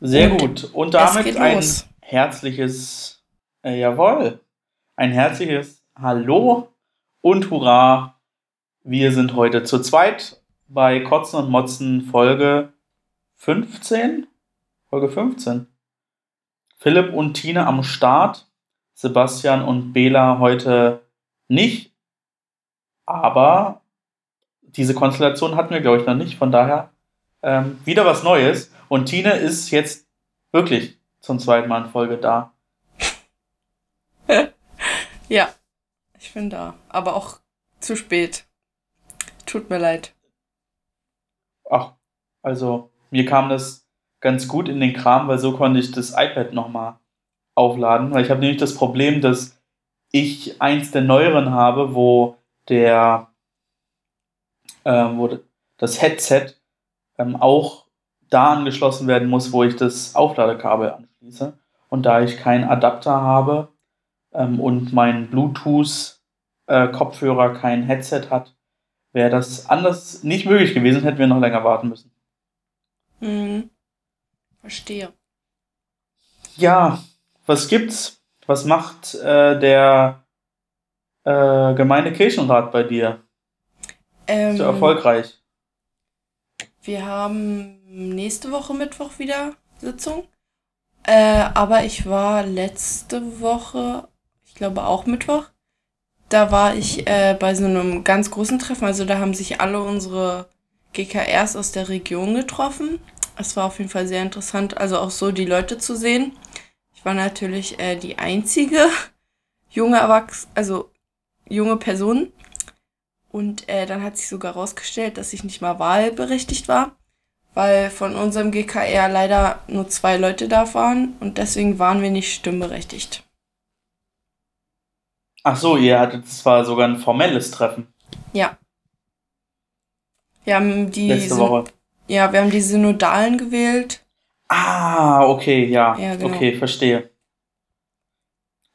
Sehr gut. Und damit ein herzliches, äh, jawohl, ein herzliches Hallo und Hurra. Wir sind heute zu zweit bei Kotzen und Motzen Folge 15. Folge 15. Philipp und Tine am Start. Sebastian und Bela heute nicht. Aber diese Konstellation hatten wir, glaube ich, noch nicht. Von daher ähm, wieder was Neues. Und Tine ist jetzt wirklich zum zweiten Mal in Folge da. ja, ich bin da. Aber auch zu spät. Tut mir leid. Ach, also mir kam das ganz gut in den Kram, weil so konnte ich das iPad nochmal aufladen. Weil ich habe nämlich das Problem, dass ich eins der neueren habe, wo der, äh, wo das Headset ähm, auch da angeschlossen werden muss, wo ich das Aufladekabel anschließe. Und da ich keinen Adapter habe ähm, und mein Bluetooth-Kopfhörer äh, kein Headset hat, wäre das anders nicht möglich gewesen, hätten wir noch länger warten müssen. Mhm. Verstehe. Ja, was gibt's? Was macht äh, der äh, Gemeindekirchenrat bei dir? Ähm, so erfolgreich. Wir haben nächste Woche Mittwoch wieder Sitzung. Äh, aber ich war letzte Woche, ich glaube auch Mittwoch, da war ich äh, bei so einem ganz großen Treffen. Also da haben sich alle unsere GKRs aus der Region getroffen. Es war auf jeden Fall sehr interessant, also auch so die Leute zu sehen. Ich war natürlich äh, die einzige junge Erwachs also junge Person. Und äh, dann hat sich sogar herausgestellt, dass ich nicht mal wahlberechtigt war weil von unserem GKR leider nur zwei Leute da waren und deswegen waren wir nicht stimmberechtigt. Ach so, ihr hattet zwar sogar ein formelles Treffen. Ja. Wir haben die Letzte Woche. Ja, wir haben die Synodalen gewählt. Ah, okay, ja. ja genau. Okay, verstehe.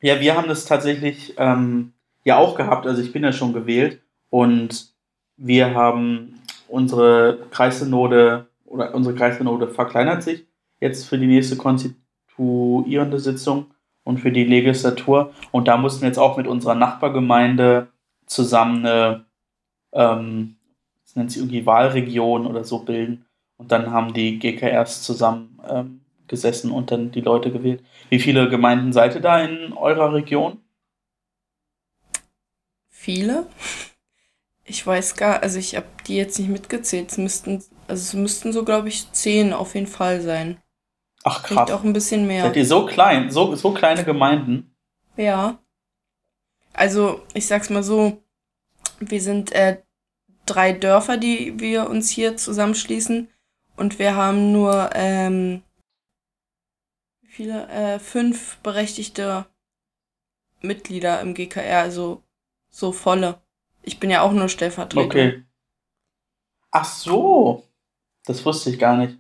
Ja, wir haben das tatsächlich ähm, ja auch gehabt. Also ich bin ja schon gewählt und wir haben unsere Kreissynode oder unsere Kreissynode verkleinert sich jetzt für die nächste konstituierende Sitzung und für die Legislatur. Und da mussten wir jetzt auch mit unserer Nachbargemeinde zusammen eine, ähm, das nennt sich irgendwie Wahlregion oder so bilden. Und dann haben die GKRs zusammen ähm, gesessen und dann die Leute gewählt. Wie viele Gemeinden seid ihr da in eurer Region? Viele. Ich weiß gar, also ich habe die jetzt nicht mitgezählt. Es müssten, also es müssten so, glaube ich, zehn auf jeden Fall sein. Ach krass. Vielleicht auch ein bisschen mehr. Seid ihr so klein, so, so kleine Gemeinden? Ja. Also, ich sag's mal so, wir sind äh, drei Dörfer, die wir uns hier zusammenschließen. Und wir haben nur ähm, wie viele? Äh, fünf berechtigte Mitglieder im GKR, also so volle. Ich bin ja auch nur Stellvertreter. Okay. Ach so. Das wusste ich gar nicht.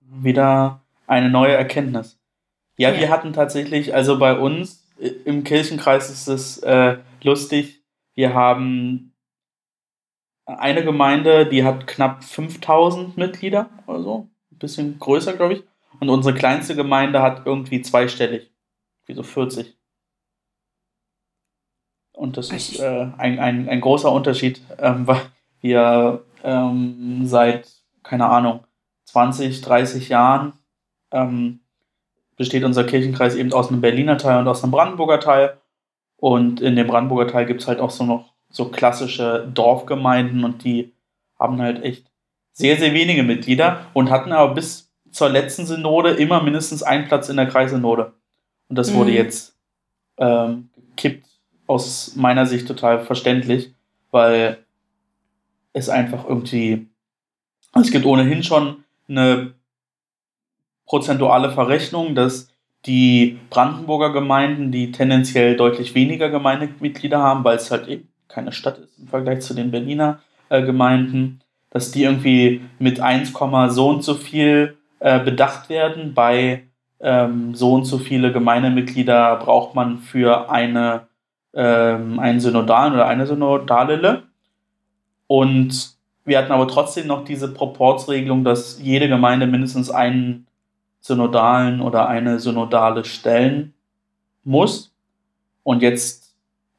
Wieder eine neue Erkenntnis. Ja, ja. wir hatten tatsächlich, also bei uns im Kirchenkreis ist es äh, lustig. Wir haben eine Gemeinde, die hat knapp 5000 Mitglieder oder so. Ein bisschen größer, glaube ich. Und unsere kleinste Gemeinde hat irgendwie zweistellig. Wie so 40. Und das ist äh, ein, ein, ein großer Unterschied, ähm, weil wir ähm, seit, keine Ahnung, 20, 30 Jahren ähm, besteht unser Kirchenkreis eben aus einem Berliner Teil und aus einem Brandenburger Teil. Und in dem Brandenburger Teil gibt es halt auch so noch so klassische Dorfgemeinden und die haben halt echt sehr, sehr wenige Mitglieder und hatten aber bis zur letzten Synode immer mindestens einen Platz in der Kreissynode. Und das mhm. wurde jetzt ähm, gekippt aus meiner Sicht total verständlich, weil es einfach irgendwie, es gibt ohnehin schon eine prozentuale Verrechnung, dass die Brandenburger Gemeinden, die tendenziell deutlich weniger Gemeindemitglieder haben, weil es halt eben keine Stadt ist im Vergleich zu den Berliner äh, Gemeinden, dass die irgendwie mit 1, so und so viel äh, bedacht werden. Bei ähm, so und so viele Gemeindemitglieder braucht man für eine ähm, einen Synodalen oder eine Synodalele. Und wir hatten aber trotzdem noch diese Proportsregelung, dass jede Gemeinde mindestens einen Synodalen oder eine Synodale stellen muss. Und jetzt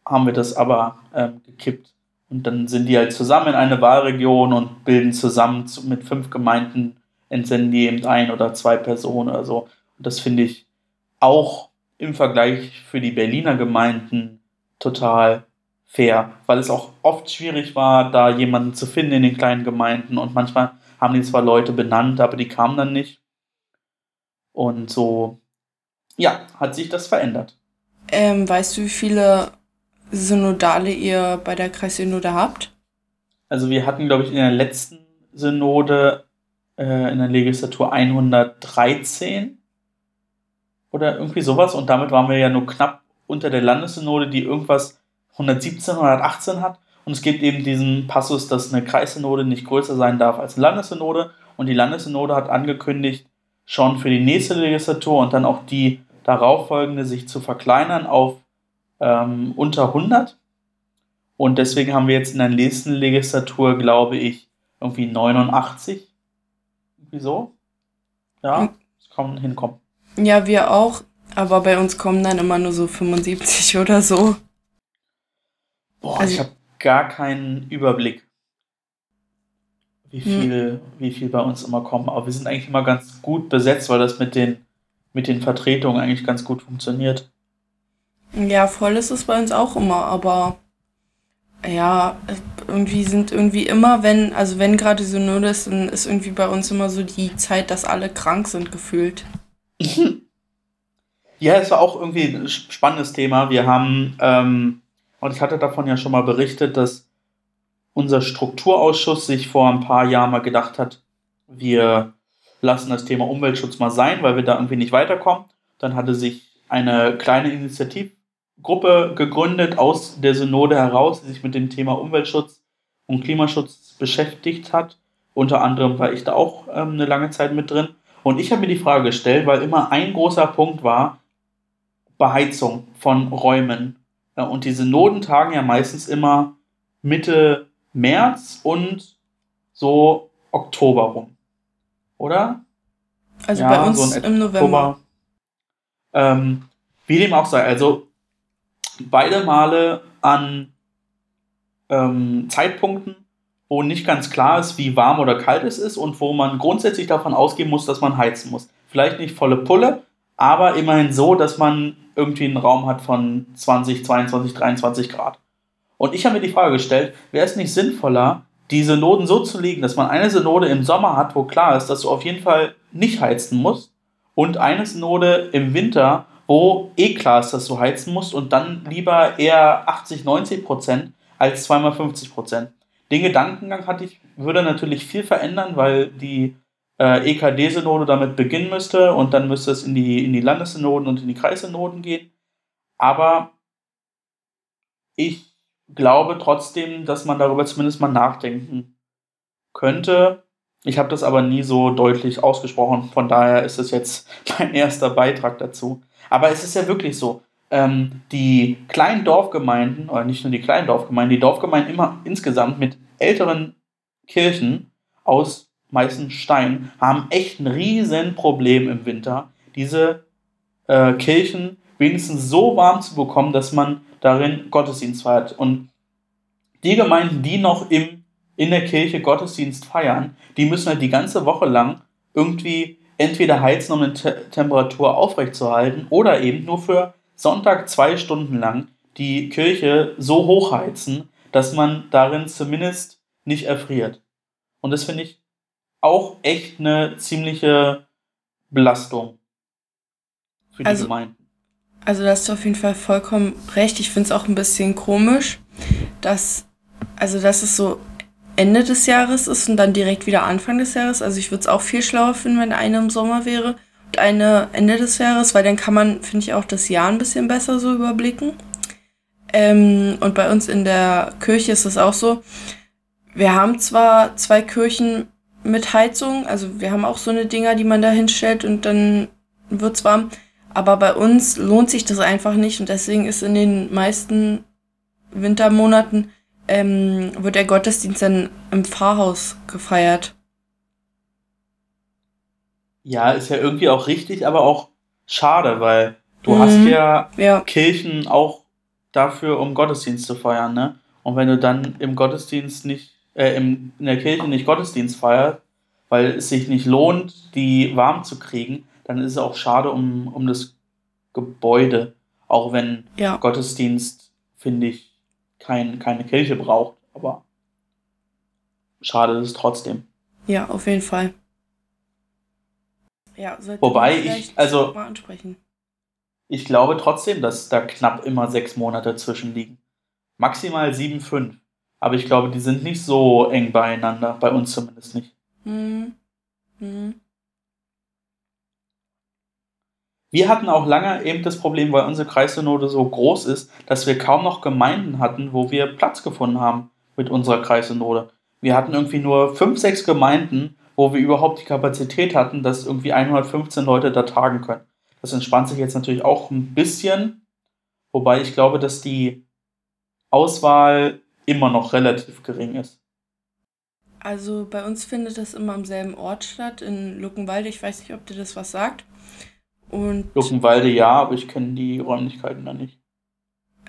haben wir das aber ähm, gekippt. Und dann sind die halt zusammen in eine Wahlregion und bilden zusammen zu, mit fünf Gemeinden, entsenden die eben ein oder zwei Personen oder so. Und das finde ich auch im Vergleich für die Berliner Gemeinden total fair, weil es auch oft schwierig war, da jemanden zu finden in den kleinen Gemeinden und manchmal haben die zwar Leute benannt, aber die kamen dann nicht. Und so, ja, hat sich das verändert. Ähm, weißt du, wie viele Synodale ihr bei der Kreissynode habt? Also wir hatten, glaube ich, in der letzten Synode äh, in der Legislatur 113 oder irgendwie sowas und damit waren wir ja nur knapp unter der Landessynode, die irgendwas 117, 118 hat. Und es gibt eben diesen Passus, dass eine Kreissynode nicht größer sein darf als eine Landessynode. Und die Landessynode hat angekündigt, schon für die nächste Legislatur und dann auch die darauffolgende sich zu verkleinern auf ähm, unter 100. Und deswegen haben wir jetzt in der nächsten Legislatur, glaube ich, irgendwie 89. Wieso? Ja, es kommen hinkommen. Ja, wir auch. Aber bei uns kommen dann immer nur so 75 oder so. Boah, also, ich habe gar keinen Überblick, wie hm. viel, wie viel bei uns immer kommen. Aber wir sind eigentlich immer ganz gut besetzt, weil das mit den, mit den Vertretungen eigentlich ganz gut funktioniert. Ja, voll ist es bei uns auch immer, aber ja, irgendwie sind irgendwie immer, wenn, also wenn gerade Synode ist, dann ist irgendwie bei uns immer so die Zeit, dass alle krank sind, gefühlt. ja, es war auch irgendwie ein spannendes Thema. Wir haben ähm, und ich hatte davon ja schon mal berichtet, dass unser Strukturausschuss sich vor ein paar Jahren mal gedacht hat, wir lassen das Thema Umweltschutz mal sein, weil wir da irgendwie nicht weiterkommen. Dann hatte sich eine kleine Initiativgruppe gegründet aus der Synode heraus, die sich mit dem Thema Umweltschutz und Klimaschutz beschäftigt hat. Unter anderem war ich da auch ähm, eine lange Zeit mit drin. Und ich habe mir die Frage gestellt, weil immer ein großer Punkt war Beheizung von Räumen und diese Noten tagen ja meistens immer Mitte März und so Oktober rum. Oder? Also ja, bei uns so im November. Ähm, wie dem auch sei, also beide Male an ähm, Zeitpunkten, wo nicht ganz klar ist, wie warm oder kalt es ist und wo man grundsätzlich davon ausgehen muss, dass man heizen muss. Vielleicht nicht volle Pulle, aber immerhin so, dass man irgendwie einen Raum hat von 20, 22, 23 Grad. Und ich habe mir die Frage gestellt, wäre es nicht sinnvoller, die Synoden so zu legen, dass man eine Synode im Sommer hat, wo klar ist, dass du auf jeden Fall nicht heizen musst, und eine Synode im Winter, wo eh klar ist, dass du heizen musst, und dann lieber eher 80, 90 Prozent als zweimal 50 Prozent. Den Gedankengang hatte ich, würde natürlich viel verändern, weil die äh, EKD-Synode damit beginnen müsste und dann müsste es in die, in die Landessynoden und in die Kreissynoden gehen. Aber ich glaube trotzdem, dass man darüber zumindest mal nachdenken könnte. Ich habe das aber nie so deutlich ausgesprochen, von daher ist es jetzt mein erster Beitrag dazu. Aber es ist ja wirklich so, ähm, die kleinen Dorfgemeinden, oder nicht nur die kleinen Dorfgemeinden, die Dorfgemeinden immer insgesamt mit älteren Kirchen aus meistens Stein, haben echt ein riesen Problem im Winter, diese äh, Kirchen wenigstens so warm zu bekommen, dass man darin Gottesdienst feiert. Und die Gemeinden, die noch im, in der Kirche Gottesdienst feiern, die müssen halt die ganze Woche lang irgendwie entweder heizen, um eine Te Temperatur aufrechtzuerhalten, oder eben nur für Sonntag zwei Stunden lang die Kirche so hochheizen, dass man darin zumindest nicht erfriert. Und das finde ich auch echt eine ziemliche Belastung für die also, Gemeinden. Also da hast du auf jeden Fall vollkommen recht. Ich finde es auch ein bisschen komisch, dass, also dass es so Ende des Jahres ist und dann direkt wieder Anfang des Jahres. Also ich würde es auch viel schlauer finden, wenn eine im Sommer wäre und eine Ende des Jahres, weil dann kann man, finde ich, auch das Jahr ein bisschen besser so überblicken. Ähm, und bei uns in der Kirche ist es auch so. Wir haben zwar zwei Kirchen mit Heizung. Also wir haben auch so eine Dinger, die man da hinstellt und dann wird's warm. Aber bei uns lohnt sich das einfach nicht und deswegen ist in den meisten Wintermonaten ähm, wird der Gottesdienst dann im Pfarrhaus gefeiert. Ja, ist ja irgendwie auch richtig, aber auch schade, weil du mhm. hast ja, ja, Kirchen auch dafür, um Gottesdienst zu feiern, ne? Und wenn du dann im Gottesdienst nicht, äh, im, in der Kirche nicht Gottesdienst feierst, weil es sich nicht lohnt, die warm zu kriegen, dann ist es auch schade um, um das Gebäude. Auch wenn ja. Gottesdienst, finde ich, kein, keine Kirche braucht. Aber schade ist es trotzdem. Ja, auf jeden Fall. Ja, Wobei ich, also, mal ansprechen. ich glaube trotzdem, dass da knapp immer sechs Monate zwischen liegen. Maximal sieben, fünf. Aber ich glaube, die sind nicht so eng beieinander, bei uns zumindest nicht. Mhm. Mhm. Wir hatten auch lange eben das Problem, weil unsere Kreissynode so groß ist, dass wir kaum noch Gemeinden hatten, wo wir Platz gefunden haben mit unserer Kreissynode. Wir hatten irgendwie nur fünf, sechs Gemeinden, wo wir überhaupt die Kapazität hatten, dass irgendwie 115 Leute da tagen können. Das entspannt sich jetzt natürlich auch ein bisschen, wobei ich glaube, dass die Auswahl immer noch relativ gering ist. Also bei uns findet das immer am selben Ort statt, in Luckenwalde. Ich weiß nicht, ob dir das was sagt. Und Luckenwalde ja, aber ich kenne die Räumlichkeiten da nicht.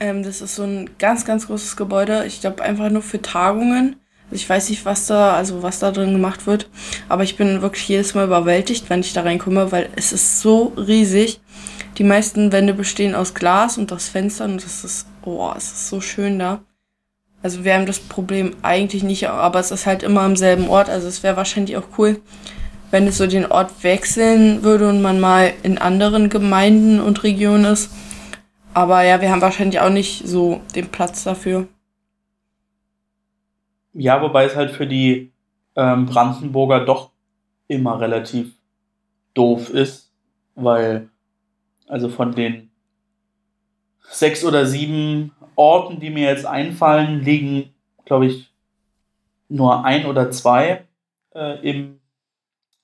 Ähm, das ist so ein ganz, ganz großes Gebäude. Ich glaube einfach nur für Tagungen. Also ich weiß nicht, was da, also was da drin gemacht wird. Aber ich bin wirklich jedes Mal überwältigt, wenn ich da reinkomme, weil es ist so riesig. Die meisten Wände bestehen aus Glas und aus Fenstern und das ist, oh, es ist so schön da. Also wir haben das Problem eigentlich nicht, aber es ist halt immer am selben Ort. Also es wäre wahrscheinlich auch cool, wenn es so den Ort wechseln würde und man mal in anderen Gemeinden und Regionen ist. Aber ja, wir haben wahrscheinlich auch nicht so den Platz dafür. Ja, wobei es halt für die ähm, Brandenburger doch immer relativ doof ist, weil also von den sechs oder sieben Orten, die mir jetzt einfallen, liegen, glaube ich, nur ein oder zwei äh, im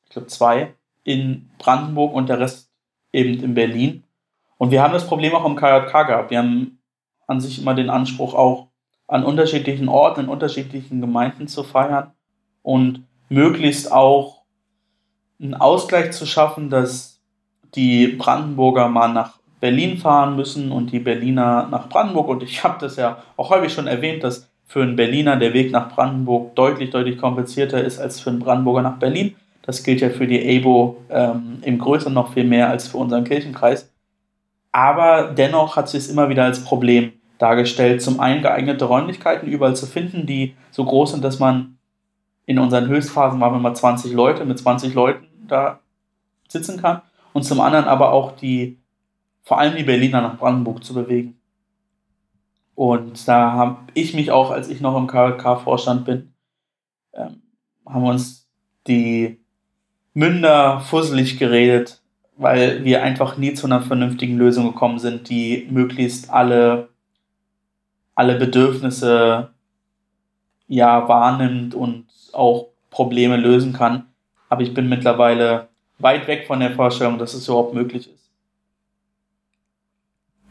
ich glaube zwei, in Brandenburg und der Rest eben in Berlin. Und wir haben das Problem auch im KJK gehabt. Wir haben an sich immer den Anspruch, auch an unterschiedlichen Orten, in unterschiedlichen Gemeinden zu feiern und möglichst auch einen Ausgleich zu schaffen, dass die Brandenburger mal nach Berlin fahren müssen und die Berliner nach Brandenburg. Und ich habe das ja auch häufig schon erwähnt, dass für einen Berliner der Weg nach Brandenburg deutlich, deutlich komplizierter ist als für einen Brandenburger nach Berlin. Das gilt ja für die ABO ähm, im Größeren noch viel mehr als für unseren Kirchenkreis. Aber dennoch hat sich es immer wieder als Problem dargestellt, zum einen geeignete Räumlichkeiten überall zu finden, die so groß sind, dass man in unseren Höchstphasen waren wir mal 20 Leute, mit 20 Leuten da sitzen kann. Und zum anderen aber auch die, vor allem die Berliner nach Brandenburg zu bewegen. Und da habe ich mich auch, als ich noch im KLK-Vorstand bin, ähm, haben uns die Münder fusselig geredet, weil wir einfach nie zu einer vernünftigen Lösung gekommen sind, die möglichst alle, alle Bedürfnisse ja wahrnimmt und auch Probleme lösen kann. Aber ich bin mittlerweile weit weg von der Vorstellung, dass es überhaupt möglich ist.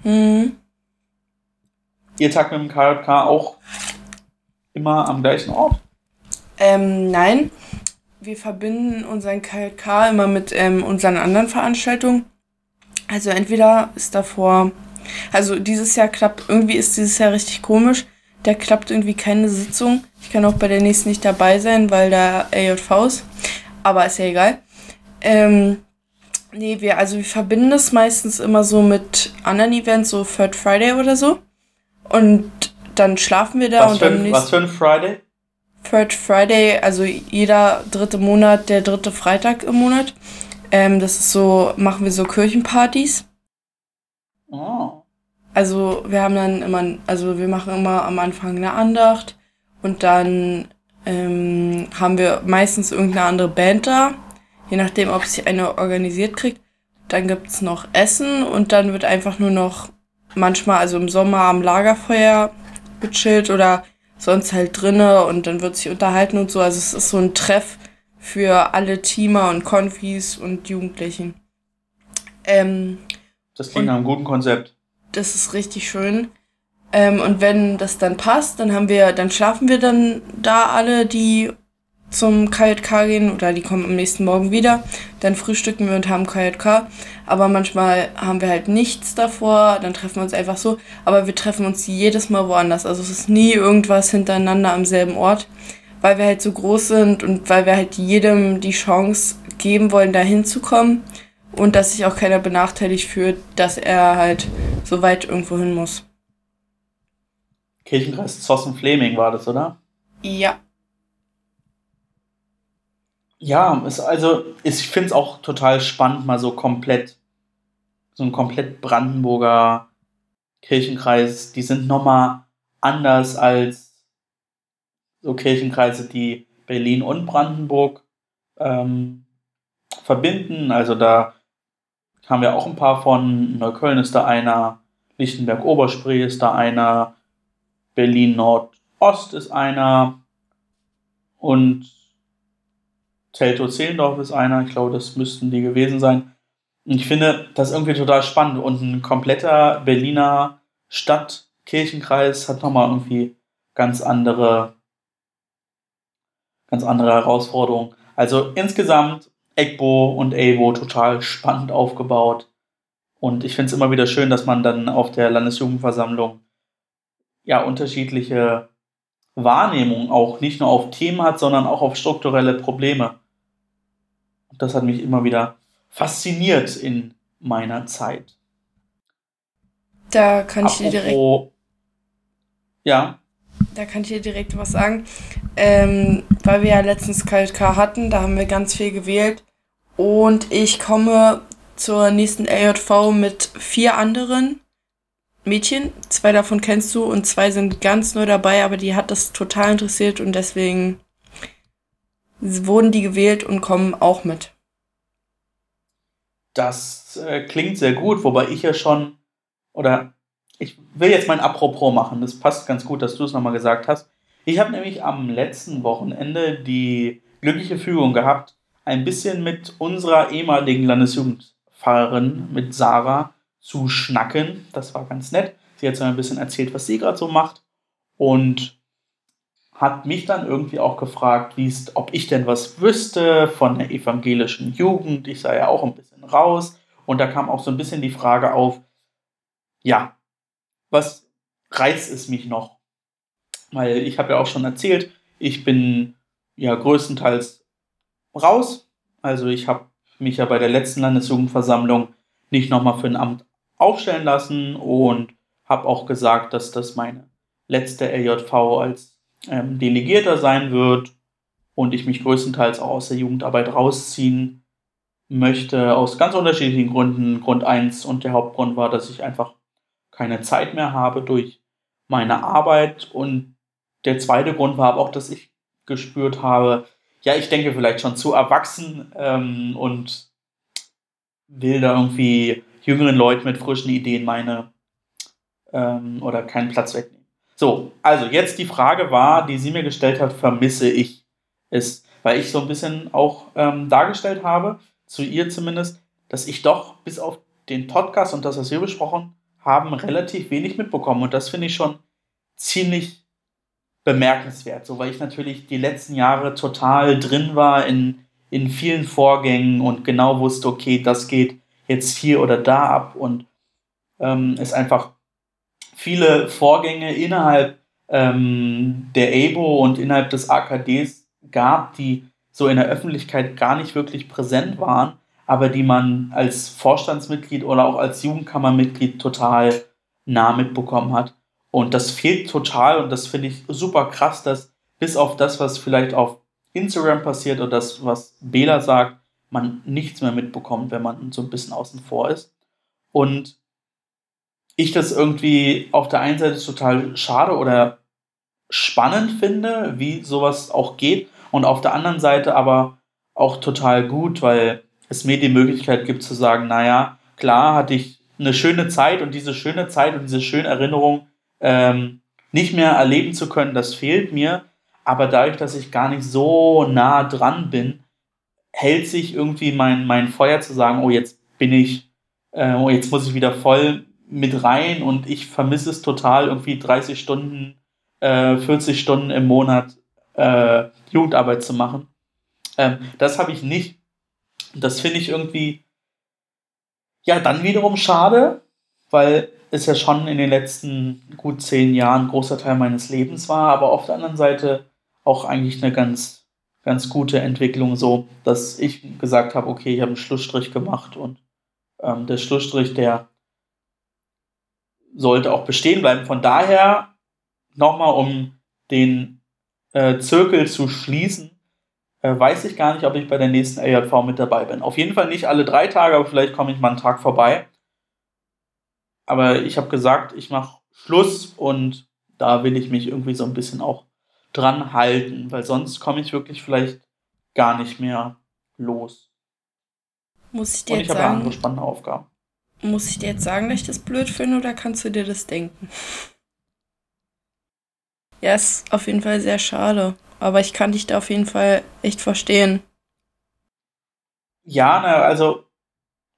Mhm. Ihr tagt mit dem KJK auch immer am gleichen Ort? Ähm, nein, wir verbinden unseren KLK immer mit ähm, unseren anderen Veranstaltungen. Also entweder ist davor, also dieses Jahr klappt, irgendwie ist dieses Jahr richtig komisch. Da klappt irgendwie keine Sitzung. Ich kann auch bei der nächsten nicht dabei sein, weil da AJV ist. Aber ist ja egal. Ähm, nee, wir, also wir verbinden das meistens immer so mit anderen Events, so Third Friday oder so. Und dann schlafen wir da was und für dann. Was für ein Friday? Third Friday, also jeder dritte Monat, der dritte Freitag im Monat. Ähm, das ist so, machen wir so Kirchenpartys. Oh. Also wir haben dann immer, also wir machen immer am Anfang eine Andacht und dann ähm, haben wir meistens irgendeine andere Band da, je nachdem, ob sich eine organisiert kriegt. Dann gibt's noch Essen und dann wird einfach nur noch manchmal, also im Sommer am Lagerfeuer gechillt oder sonst halt drinne und dann wird sich unterhalten und so. Also es ist so ein Treff für alle Teamer und Konfis und Jugendlichen. Ähm, das klingt nach einem guten Konzept. Das ist richtig schön. Ähm, und wenn das dann passt, dann haben wir, dann schlafen wir dann da alle, die zum KJK gehen oder die kommen am nächsten Morgen wieder. Dann frühstücken wir und haben KJK. Aber manchmal haben wir halt nichts davor, dann treffen wir uns einfach so. Aber wir treffen uns jedes Mal woanders. Also es ist nie irgendwas hintereinander am selben Ort, weil wir halt so groß sind und weil wir halt jedem die Chance geben wollen, da hinzukommen. Und dass sich auch keiner benachteiligt fühlt, dass er halt so weit irgendwo hin muss. Kirchenkreis Zossen-Fleming war das, oder? Ja. Ja, ist also, ich finde es auch total spannend, mal so komplett, so ein komplett Brandenburger Kirchenkreis, die sind nochmal anders als so Kirchenkreise, die Berlin und Brandenburg ähm, verbinden. Also da haben wir auch ein paar von. Neukölln ist da einer, Lichtenberg-Oberspree ist da einer, Berlin-Nordost ist einer und Teltow-Zehlendorf ist einer. Ich glaube, das müssten die gewesen sein. Und ich finde das irgendwie total spannend. Und ein kompletter Berliner Stadtkirchenkreis hat nochmal irgendwie ganz andere, ganz andere Herausforderungen. Also insgesamt EGBO und AWO total spannend aufgebaut. Und ich finde es immer wieder schön, dass man dann auf der Landesjugendversammlung ja unterschiedliche Wahrnehmungen auch nicht nur auf Themen hat, sondern auch auf strukturelle Probleme. Das hat mich immer wieder fasziniert in meiner Zeit. Da kann Apropos, ich dir direkt. Ja. Da kann ich dir direkt was sagen. Ähm, weil wir ja letztens KLK hatten, da haben wir ganz viel gewählt. Und ich komme zur nächsten LJV mit vier anderen Mädchen. Zwei davon kennst du und zwei sind ganz neu dabei, aber die hat das total interessiert und deswegen wurden die gewählt und kommen auch mit. Das äh, klingt sehr gut, wobei ich ja schon, oder ich will jetzt mein Apropos machen, das passt ganz gut, dass du es nochmal gesagt hast. Ich habe nämlich am letzten Wochenende die glückliche Fügung gehabt, ein bisschen mit unserer ehemaligen Landesjugendfahrerin, mit Sarah, zu schnacken. Das war ganz nett. Sie hat so ein bisschen erzählt, was sie gerade so macht. Und hat mich dann irgendwie auch gefragt, ob ich denn was wüsste von der evangelischen Jugend. Ich sei ja auch ein bisschen raus. Und da kam auch so ein bisschen die Frage auf, ja, was reizt es mich noch? Weil ich habe ja auch schon erzählt, ich bin ja größtenteils raus. Also ich habe mich ja bei der letzten Landesjugendversammlung nicht nochmal für ein Amt aufstellen lassen und habe auch gesagt, dass das meine letzte LJV als ähm, Delegierter sein wird und ich mich größtenteils auch aus der Jugendarbeit rausziehen möchte, aus ganz unterschiedlichen Gründen. Grund 1 und der Hauptgrund war, dass ich einfach keine Zeit mehr habe durch meine Arbeit und der zweite Grund war aber auch, dass ich gespürt habe, ja, ich denke vielleicht schon zu erwachsen ähm, und will da irgendwie jüngeren Leuten mit frischen Ideen meine ähm, oder keinen Platz wegnehmen. So, also jetzt die Frage war, die sie mir gestellt hat, vermisse ich es, weil ich so ein bisschen auch ähm, dargestellt habe, zu ihr zumindest, dass ich doch bis auf den Podcast und das, was wir besprochen haben, relativ wenig mitbekommen. Und das finde ich schon ziemlich bemerkenswert, so weil ich natürlich die letzten Jahre total drin war in, in vielen Vorgängen und genau wusste, okay, das geht jetzt hier oder da ab. Und ähm, es einfach viele Vorgänge innerhalb ähm, der ABO und innerhalb des AKDs gab, die so in der Öffentlichkeit gar nicht wirklich präsent waren, aber die man als Vorstandsmitglied oder auch als Jugendkammermitglied total nah mitbekommen hat. Und das fehlt total und das finde ich super krass, dass bis auf das, was vielleicht auf Instagram passiert oder das, was Bela sagt, man nichts mehr mitbekommt, wenn man so ein bisschen außen vor ist. Und ich das irgendwie auf der einen Seite total schade oder spannend finde, wie sowas auch geht, und auf der anderen Seite aber auch total gut, weil es mir die Möglichkeit gibt zu sagen, naja, klar hatte ich eine schöne Zeit und diese schöne Zeit und diese schöne Erinnerung ähm, nicht mehr erleben zu können, das fehlt mir. Aber dadurch, dass ich gar nicht so nah dran bin, hält sich irgendwie mein, mein Feuer zu sagen, oh, jetzt bin ich, äh, oh, jetzt muss ich wieder voll mit rein und ich vermisse es total, irgendwie 30 Stunden, äh, 40 Stunden im Monat äh, Jugendarbeit zu machen. Ähm, das habe ich nicht. Das finde ich irgendwie, ja, dann wiederum schade, weil es ja schon in den letzten gut zehn Jahren ein großer Teil meines Lebens war, aber auf der anderen Seite auch eigentlich eine ganz, ganz gute Entwicklung, so dass ich gesagt habe, okay, ich habe einen Schlussstrich gemacht und ähm, der Schlussstrich, der sollte auch bestehen bleiben. Von daher nochmal, um den äh, Zirkel zu schließen, äh, weiß ich gar nicht, ob ich bei der nächsten AJV mit dabei bin. Auf jeden Fall nicht alle drei Tage, aber vielleicht komme ich mal einen Tag vorbei. Aber ich habe gesagt, ich mache Schluss und da will ich mich irgendwie so ein bisschen auch dran halten, weil sonst komme ich wirklich vielleicht gar nicht mehr los. Muss ich dir und ich habe sagen, andere spannende Aufgaben. Muss ich dir jetzt sagen, dass ich das blöd finde oder kannst du dir das denken? Ja, ist auf jeden Fall sehr schade. Aber ich kann dich da auf jeden Fall echt verstehen. Ja, na, also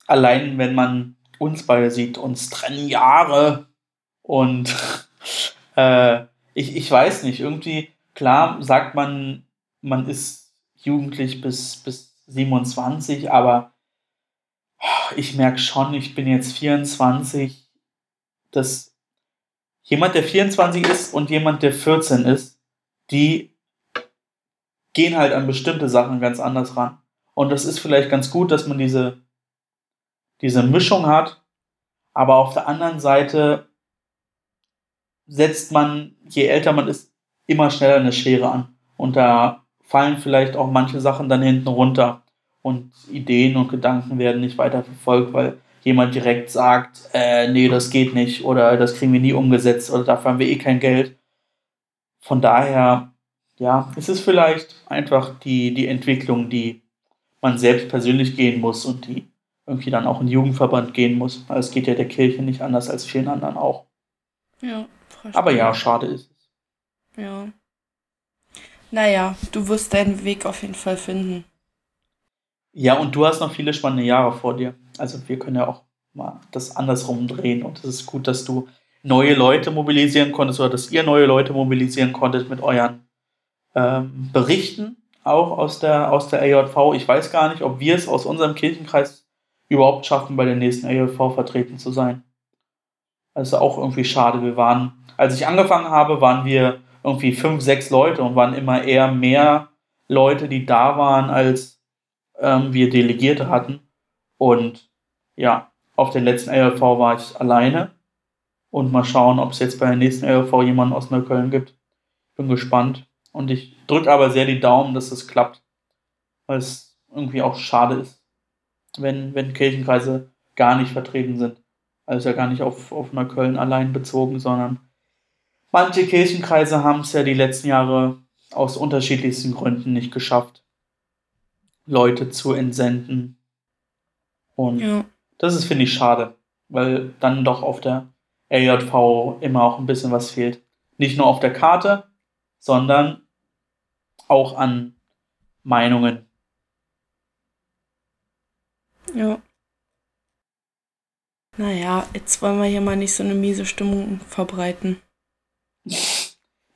allein wenn man uns beide sieht, uns trennen Jahre und äh, ich, ich weiß nicht, irgendwie, klar sagt man, man ist jugendlich bis, bis 27, aber ich merke schon, ich bin jetzt 24, dass jemand, der 24 ist und jemand, der 14 ist, die gehen halt an bestimmte Sachen ganz anders ran. Und das ist vielleicht ganz gut, dass man diese, diese Mischung hat. Aber auf der anderen Seite setzt man, je älter man ist, immer schneller eine Schere an. Und da fallen vielleicht auch manche Sachen dann hinten runter. Und Ideen und Gedanken werden nicht weiter verfolgt, weil jemand direkt sagt, äh, nee, das geht nicht oder das kriegen wir nie umgesetzt oder dafür haben wir eh kein Geld. Von daher, ja, es ist vielleicht einfach die, die Entwicklung, die man selbst persönlich gehen muss und die irgendwie dann auch in den Jugendverband gehen muss. Es geht ja der Kirche nicht anders als vielen anderen auch. Ja, Aber ja, schade ist es. Ja. Naja, du wirst deinen Weg auf jeden Fall finden. Ja, und du hast noch viele spannende Jahre vor dir. Also wir können ja auch mal das andersrum drehen. Und es ist gut, dass du neue Leute mobilisieren konntest oder dass ihr neue Leute mobilisieren konntet mit euren ähm, Berichten, auch aus der, aus der AJV. Ich weiß gar nicht, ob wir es aus unserem Kirchenkreis überhaupt schaffen, bei der nächsten AJV vertreten zu sein. Also auch irgendwie schade. Wir waren, als ich angefangen habe, waren wir irgendwie fünf, sechs Leute und waren immer eher mehr Leute, die da waren, als ähm, wir Delegierte hatten. Und ja, auf der letzten ALV war ich alleine. Und mal schauen, ob es jetzt bei der nächsten ALV jemanden aus Neukölln gibt. Bin gespannt. Und ich drücke aber sehr die Daumen, dass es klappt. Weil es irgendwie auch schade ist, wenn, wenn Kirchenkreise gar nicht vertreten sind. Also ja gar nicht auf, auf Neukölln allein bezogen, sondern manche Kirchenkreise haben es ja die letzten Jahre aus unterschiedlichsten Gründen nicht geschafft, Leute zu entsenden. Und Ja. das ist, finde ich, schade, weil dann doch auf der AJV immer auch ein bisschen was fehlt. Nicht nur auf der Karte, sondern auch an Meinungen. Ja. Naja, jetzt wollen wir hier mal nicht so eine miese Stimmung verbreiten.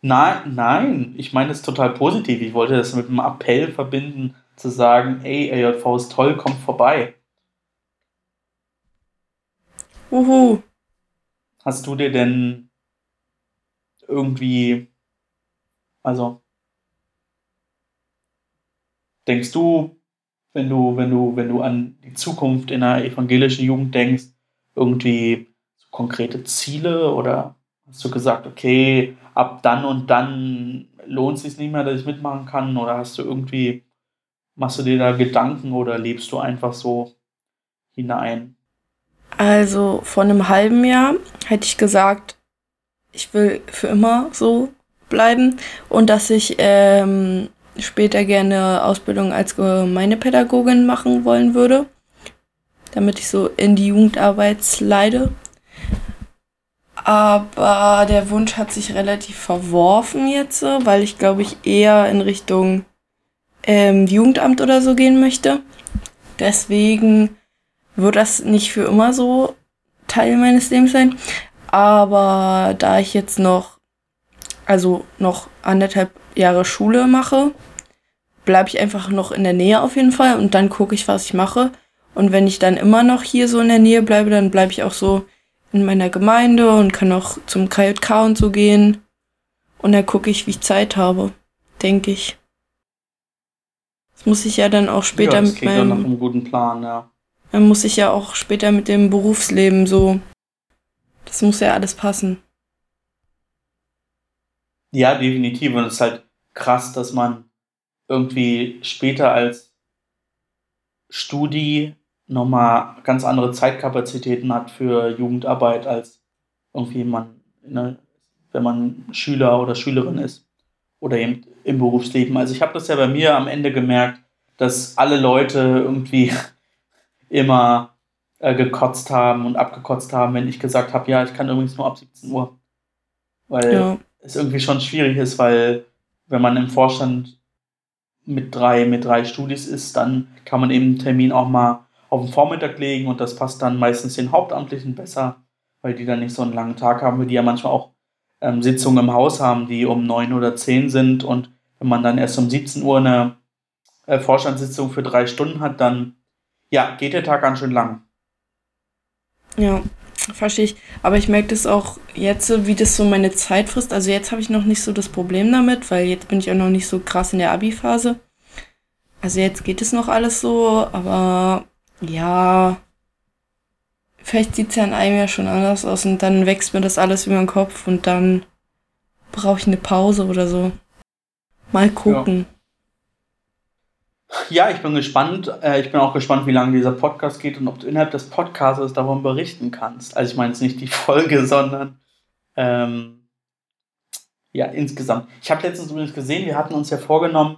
Nein, nein, ich meine es total positiv. Ich wollte das mit einem Appell verbinden, zu sagen, ey, AJV ist toll, kommt vorbei. Uhu. Hast du dir denn irgendwie, also, denkst du, wenn du, wenn du, wenn du an die Zukunft in der evangelischen Jugend denkst, irgendwie so konkrete Ziele oder hast du gesagt, okay, ab dann und dann lohnt es sich nicht mehr, dass ich mitmachen kann oder hast du irgendwie, machst du dir da Gedanken oder lebst du einfach so hinein? Also vor einem halben Jahr hätte ich gesagt, ich will für immer so bleiben und dass ich ähm, später gerne Ausbildung als Gemeindepädagogin machen wollen würde, damit ich so in die Jugendarbeit slide. Aber der Wunsch hat sich relativ verworfen jetzt, weil ich glaube ich eher in Richtung ähm, Jugendamt oder so gehen möchte. Deswegen wird das nicht für immer so Teil meines Lebens sein. Aber da ich jetzt noch also noch anderthalb Jahre Schule mache, bleibe ich einfach noch in der Nähe auf jeden Fall und dann gucke ich, was ich mache. Und wenn ich dann immer noch hier so in der Nähe bleibe, dann bleibe ich auch so in meiner Gemeinde und kann auch zum KJK und so gehen. Und dann gucke ich, wie ich Zeit habe, denke ich. Muss ich ja dann auch später ja, das mit meinem. Dann nach einem guten Plan, ja. Dann muss ich ja auch später mit dem Berufsleben so. Das muss ja alles passen. Ja, definitiv. Und es ist halt krass, dass man irgendwie später als Studi nochmal ganz andere Zeitkapazitäten hat für Jugendarbeit als irgendwie man, ne, wenn man Schüler oder Schülerin ist oder eben im Berufsleben. Also ich habe das ja bei mir am Ende gemerkt, dass alle Leute irgendwie immer äh, gekotzt haben und abgekotzt haben, wenn ich gesagt habe, ja, ich kann übrigens nur ab 17 Uhr. Weil ja. es irgendwie schon schwierig ist, weil wenn man im Vorstand mit drei, mit drei Studis ist, dann kann man eben einen Termin auch mal auf den Vormittag legen und das passt dann meistens den Hauptamtlichen besser, weil die dann nicht so einen langen Tag haben, weil die ja manchmal auch ähm, Sitzungen im Haus haben, die um neun oder zehn sind und wenn man dann erst um 17 Uhr eine äh, Vorstandssitzung für drei Stunden hat, dann ja, geht der Tag ganz schön lang. Ja, verstehe ich. Aber ich merke das auch jetzt, wie das so meine Zeit frisst. Also jetzt habe ich noch nicht so das Problem damit, weil jetzt bin ich auch noch nicht so krass in der Abi-Phase. Also jetzt geht es noch alles so, aber ja, vielleicht sieht es ja in einem Jahr schon anders aus und dann wächst mir das alles über den Kopf und dann brauche ich eine Pause oder so. Mal gucken. Ja. ja ich bin gespannt. Äh, ich bin auch gespannt, wie lange dieser Podcast geht und ob du innerhalb des Podcasts davon berichten kannst. Also ich meine jetzt nicht die Folge, sondern ähm, ja, insgesamt. Ich habe letztens übrigens gesehen, wir hatten uns ja vorgenommen,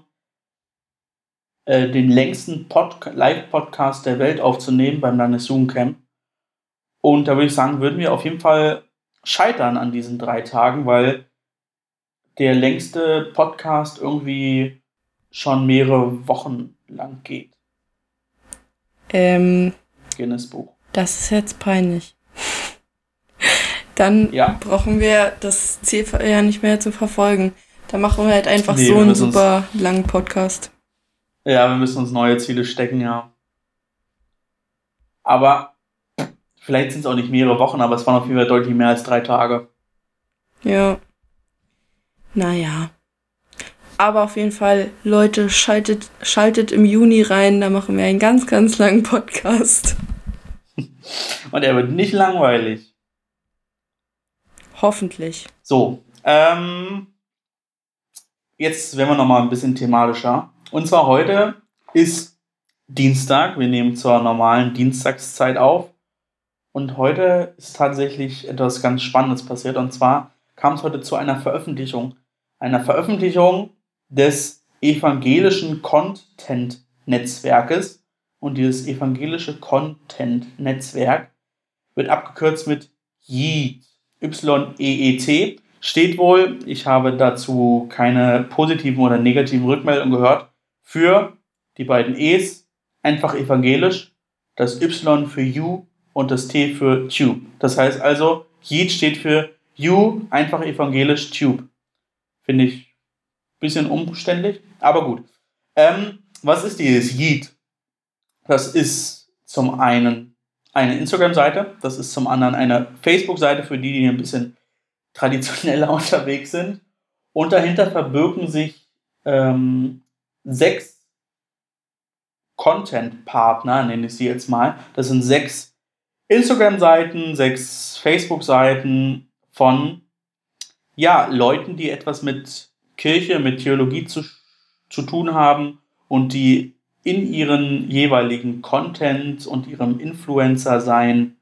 äh, den längsten Live-Podcast der Welt aufzunehmen beim Landesjugendcamp. Und da würde ich sagen, würden wir auf jeden Fall scheitern an diesen drei Tagen, weil der längste Podcast irgendwie schon mehrere Wochen lang geht. Ähm, Guinness Buch. Das ist jetzt peinlich. Dann ja. brauchen wir das Ziel ja nicht mehr zu verfolgen. Da machen wir halt einfach nee, so einen super langen Podcast. Ja, wir müssen uns neue Ziele stecken, ja. Aber vielleicht sind es auch nicht mehrere Wochen, aber es waren auf jeden Fall deutlich mehr als drei Tage. Ja. Naja. Aber auf jeden Fall, Leute, schaltet, schaltet im Juni rein, da machen wir einen ganz, ganz langen Podcast. Und er wird nicht langweilig. Hoffentlich. So, ähm, jetzt werden wir nochmal ein bisschen thematischer. Und zwar heute ist Dienstag. Wir nehmen zur normalen Dienstagszeit auf. Und heute ist tatsächlich etwas ganz Spannendes passiert. Und zwar kam es heute zu einer Veröffentlichung. Einer Veröffentlichung des evangelischen Content-Netzwerkes. Und dieses evangelische Content-Netzwerk wird abgekürzt mit YEET. Y-E-E-T. Steht wohl, ich habe dazu keine positiven oder negativen Rückmeldungen gehört, für die beiden E's einfach evangelisch, das Y für You und das T für Tube. Das heißt also, Yeet steht für You, einfach evangelisch, Tube. Finde ich ein bisschen umständlich, aber gut. Ähm, was ist dieses Yeet? Das ist zum einen eine Instagram-Seite, das ist zum anderen eine Facebook-Seite für die, die ein bisschen traditioneller unterwegs sind. Und dahinter verbirgen sich ähm, sechs Content-Partner, nenne ich sie jetzt mal. Das sind sechs Instagram-Seiten, sechs Facebook-Seiten von ja, Leuten, die etwas mit Kirche, mit Theologie zu, zu tun haben und die in ihren jeweiligen Content und ihrem Influencer-Sein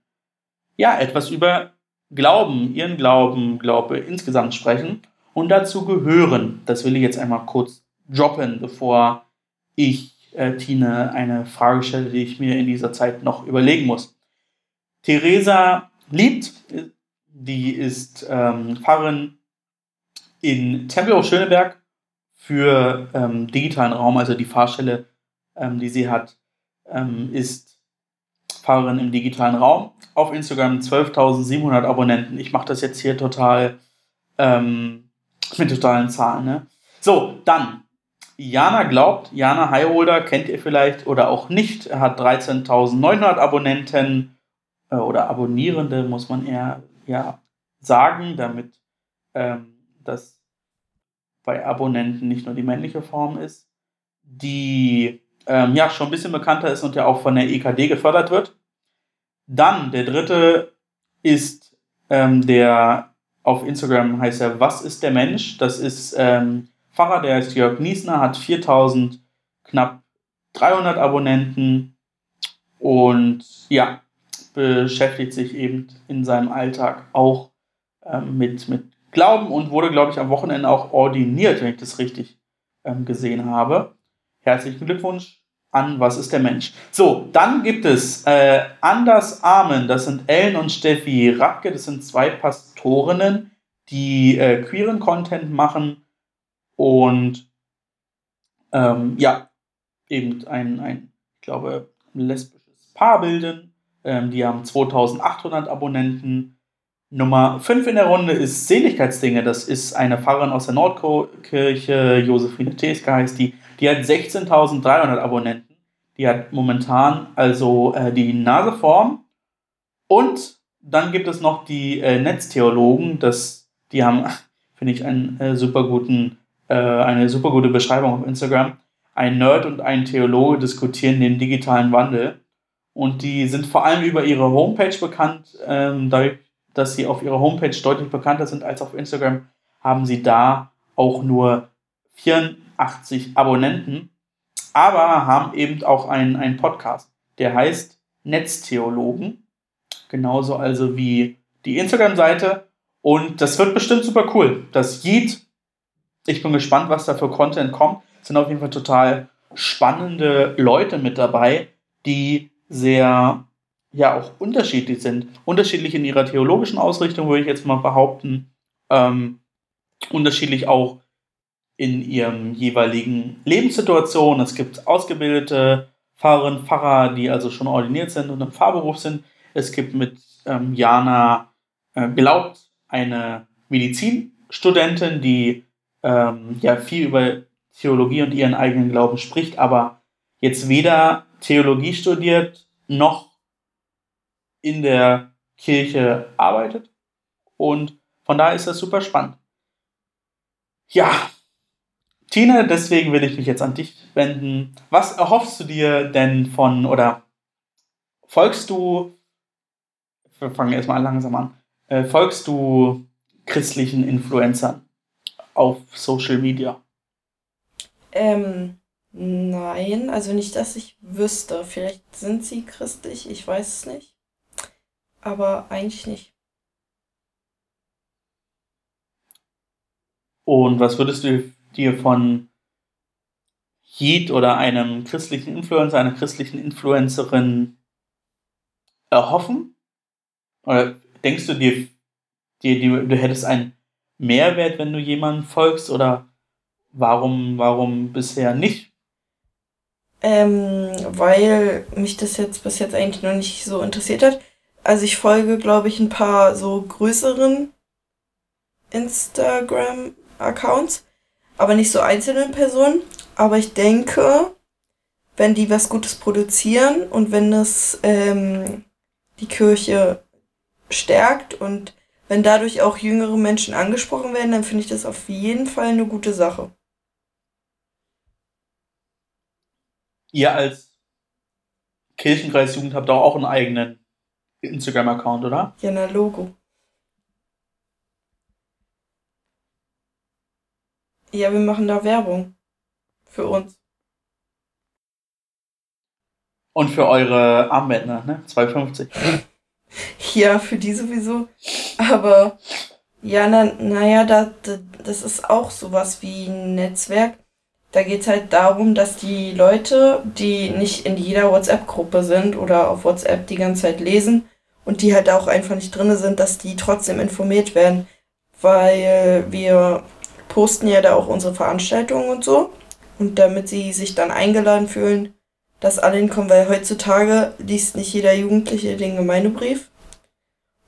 ja etwas über Glauben, ihren Glauben, Glaube insgesamt sprechen und dazu gehören. Das will ich jetzt einmal kurz droppen, bevor ich äh, Tine eine Frage stelle, die ich mir in dieser Zeit noch überlegen muss. Theresa Liebt, die ist ähm, Pfarrerin in Tempelhof Schöneberg für ähm, digitalen Raum, also die Fahrstelle, ähm, die sie hat, ähm, ist Pfarrerin im digitalen Raum. Auf Instagram 12.700 Abonnenten. Ich mache das jetzt hier total ähm, Mit totalen Zahlen, ne? So, dann. Jana glaubt, Jana Highholder kennt ihr vielleicht oder auch nicht. Er hat 13.900 Abonnenten äh, oder Abonnierende, muss man eher ja, sagen, damit ähm, das bei Abonnenten nicht nur die männliche Form ist, die ähm, ja schon ein bisschen bekannter ist und ja auch von der EKD gefördert wird. Dann der dritte ist ähm, der auf Instagram heißt er Was ist der Mensch? Das ist ähm, Pfarrer, der heißt Jörg Niesner, hat 4000 knapp 300 Abonnenten und ja, beschäftigt sich eben in seinem Alltag auch ähm, mit, mit Glauben und wurde, glaube ich, am Wochenende auch ordiniert, wenn ich das richtig ähm, gesehen habe. Herzlichen Glückwunsch an Was ist der Mensch? So, dann gibt es äh, Anders Amen, das sind Ellen und Steffi Radke, das sind zwei Pastorinnen, die äh, queeren Content machen und ähm, ja, eben ein, ein, ich glaube, lesbisches Paar bilden. Ähm, die haben 2800 Abonnenten. Nummer 5 in der Runde ist Seligkeitsdinge. Das ist eine Pfarrerin aus der Nordkirche, Josephine Teske heißt die. Die hat 16.300 Abonnenten. Die hat momentan also äh, die Naseform. Und dann gibt es noch die äh, Netztheologen. Das, die haben, finde ich, einen äh, super guten, äh, eine super gute Beschreibung auf Instagram. Ein Nerd und ein Theologe diskutieren den digitalen Wandel. Und die sind vor allem über ihre Homepage bekannt. Ähm, dadurch, dass sie auf ihrer Homepage deutlich bekannter sind als auf Instagram, haben sie da auch nur 84 Abonnenten, aber haben eben auch einen, einen Podcast, der heißt Netztheologen. Genauso also wie die Instagram-Seite. Und das wird bestimmt super cool. Das Yeet, ich bin gespannt, was da für Content kommt. Es sind auf jeden Fall total spannende Leute mit dabei, die sehr ja auch unterschiedlich sind. Unterschiedlich in ihrer theologischen Ausrichtung, würde ich jetzt mal behaupten. Ähm, unterschiedlich auch in ihren jeweiligen Lebenssituationen. Es gibt ausgebildete Pfarrerinnen, Pfarrer, die also schon ordiniert sind und im Pfarrberuf sind. Es gibt mit ähm, Jana äh, Glaubt eine Medizinstudentin, die ähm, ja viel über Theologie und ihren eigenen Glauben spricht, aber jetzt weder Theologie studiert noch in der Kirche arbeitet. Und von daher ist das super spannend. Ja, Tine, deswegen will ich mich jetzt an dich wenden. Was erhoffst du dir denn von oder folgst du, wir fangen erstmal langsam an, äh, folgst du christlichen Influencern auf Social Media? Ähm, nein, also nicht, dass ich wüsste. Vielleicht sind sie christlich, ich weiß es nicht aber eigentlich nicht. Und was würdest du dir von Heat oder einem christlichen Influencer, einer christlichen Influencerin erhoffen? Oder denkst du dir, dir, dir du hättest einen Mehrwert, wenn du jemandem folgst? Oder warum, warum bisher nicht? Ähm, weil mich das jetzt bis jetzt eigentlich noch nicht so interessiert hat. Also ich folge, glaube ich, ein paar so größeren Instagram-Accounts, aber nicht so einzelnen Personen. Aber ich denke, wenn die was Gutes produzieren und wenn es ähm, die Kirche stärkt und wenn dadurch auch jüngere Menschen angesprochen werden, dann finde ich das auf jeden Fall eine gute Sache. Ihr als Kirchenkreisjugend habt auch einen eigenen Instagram-Account, oder? Ja, na Logo. Ja, wir machen da Werbung. Für uns. Und für eure Armbänder, ne? 2,50. ja, für die sowieso. Aber ja, na, naja, da, da, das ist auch sowas wie ein Netzwerk. Da geht es halt darum, dass die Leute, die nicht in jeder WhatsApp-Gruppe sind oder auf WhatsApp die ganze Zeit lesen, und die halt auch einfach nicht drin sind, dass die trotzdem informiert werden, weil wir posten ja da auch unsere Veranstaltungen und so und damit sie sich dann eingeladen fühlen, dass alle hinkommen, weil heutzutage liest nicht jeder Jugendliche den Gemeindebrief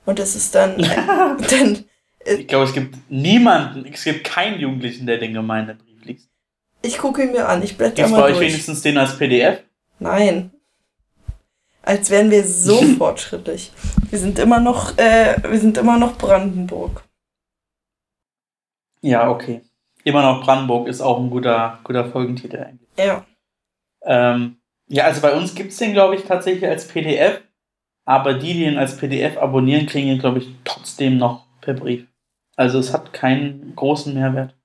und es ist dann, dann Ich glaube, es gibt niemanden, es gibt keinen Jugendlichen, der den Gemeindebrief. Ich gucke ihn mir an, ich blätter Gibt's mal bei euch durch. wenigstens den als PDF? Nein. Als wären wir so fortschrittlich. Wir sind immer noch, äh, wir sind immer noch Brandenburg. Ja, okay. Immer noch Brandenburg ist auch ein guter, guter Folgentitel eigentlich. Ja. Ähm, ja, also bei uns gibt es den, glaube ich, tatsächlich als PDF, aber die, die ihn als PDF abonnieren, kriegen ihn, glaube ich, trotzdem noch per Brief. Also es hat keinen großen Mehrwert.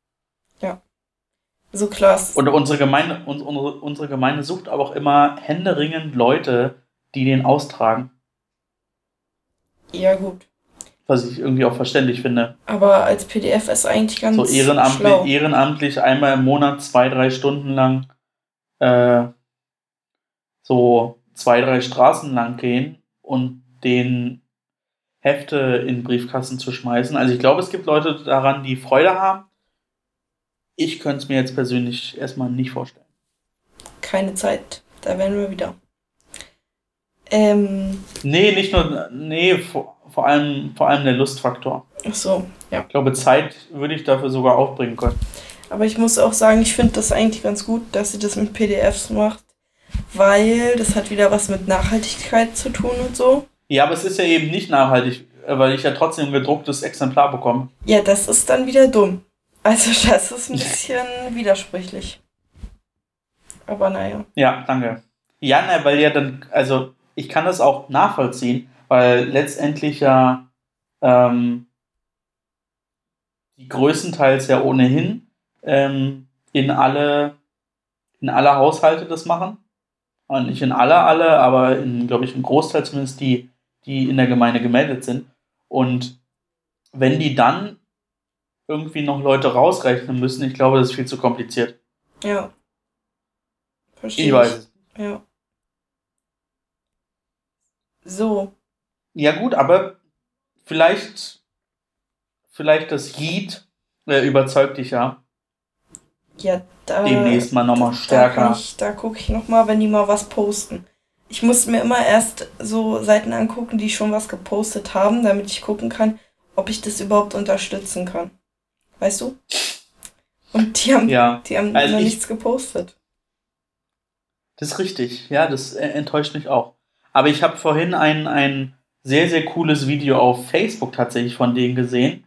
So klasse. Und unsere Gemeinde, uns, unsere, unsere Gemeinde sucht aber auch immer händeringend Leute, die den austragen. Ja, gut. Was ich irgendwie auch verständlich finde. Aber als PDF ist eigentlich ganz So ehrenamtlich, schlau. ehrenamtlich einmal im Monat zwei, drei Stunden lang äh, so zwei, drei Straßen lang gehen und den Hefte in den Briefkasten zu schmeißen. Also ich glaube, es gibt Leute daran, die Freude haben. Ich könnte es mir jetzt persönlich erstmal nicht vorstellen. Keine Zeit. Da wären wir wieder. Ähm, Nee, nicht nur, nee, vor, vor, allem, vor allem der Lustfaktor. ach so, ja. Ich glaube, Zeit würde ich dafür sogar aufbringen können. Aber ich muss auch sagen, ich finde das eigentlich ganz gut, dass sie das mit PDFs macht, weil das hat wieder was mit Nachhaltigkeit zu tun und so. Ja, aber es ist ja eben nicht nachhaltig, weil ich ja trotzdem ein gedrucktes Exemplar bekomme. Ja, das ist dann wieder dumm. Also das ist ein bisschen widersprüchlich. Aber naja. Ja, danke. Ja, ne, weil ja dann, also ich kann das auch nachvollziehen, weil letztendlich ja ähm, die größtenteils ja ohnehin ähm, in alle in alle Haushalte das machen. Und nicht in alle, alle, aber in, glaube ich, im Großteil zumindest die, die in der Gemeinde gemeldet sind. Und wenn die dann irgendwie noch Leute rausrechnen müssen, ich glaube, das ist viel zu kompliziert. Ja. Verstehe Ich weiß. Ja. So. Ja, gut, aber vielleicht, vielleicht das Yeet äh, überzeugt dich ja Ja, da. demnächst mal nochmal Da, stärker. ich, da gucke ich nochmal, wenn die mal was posten. Ich muss mir immer erst so Seiten angucken, die schon was gepostet haben, damit ich gucken kann, ob ich das überhaupt unterstützen kann. Weißt du? Und die haben, Ja, die haben Also noch ich- nichts gepostet. das ist richtig. Ja, das enttäuscht mich auch. Aber ich habe vorhin ein, ein sehr, sehr cooles Video auf Facebook tatsächlich von denen gesehen,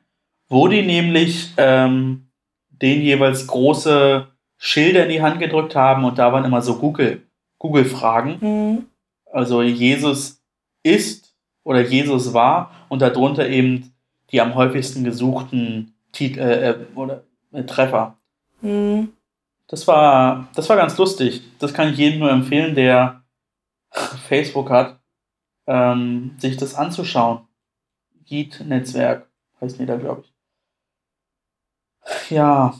wo die nämlich ähm, denen jeweils große Schilder in die Hand gedrückt haben und da waren immer so Google, Google-Fragen. Hm. also Jesus ist oder Jesus war und darunter eben die am häufigsten gesuchten Tit äh, äh, oder äh, Treffer. Hm. Das war, das war ganz lustig. Das kann ich jedem nur empfehlen, der Facebook hat, ähm, sich das anzuschauen. Git-Netzwerk heißt da, glaube ich. Ja.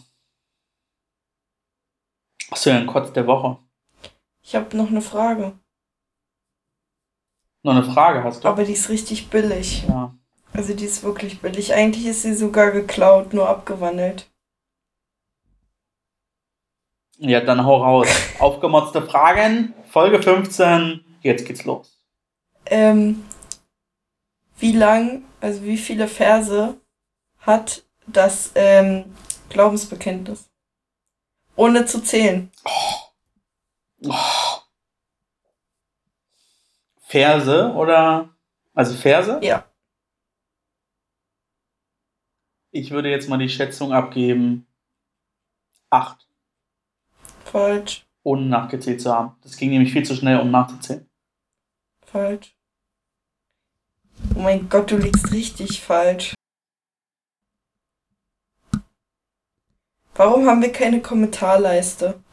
Achso, ja, ein Kotz der Woche. Ich habe noch eine Frage. Noch eine Frage hast du? Aber die ist richtig billig. Ja. Also die ist wirklich billig. Eigentlich ist sie sogar geklaut, nur abgewandelt. Ja, dann hau raus. Aufgemotzte Fragen, Folge 15, jetzt geht's los. Ähm, wie lang, also wie viele Verse hat das ähm, Glaubensbekenntnis? Ohne zu zählen. Oh. Verse oder? Also Verse? Ja. Ich würde jetzt mal die Schätzung abgeben. Acht, Falsch, ohne nachgezählt zu haben. Das ging nämlich viel zu schnell, um nachzuzählen. falsch. Oh mein Gott, du liegst richtig falsch. Warum haben wir keine Kommentarleiste?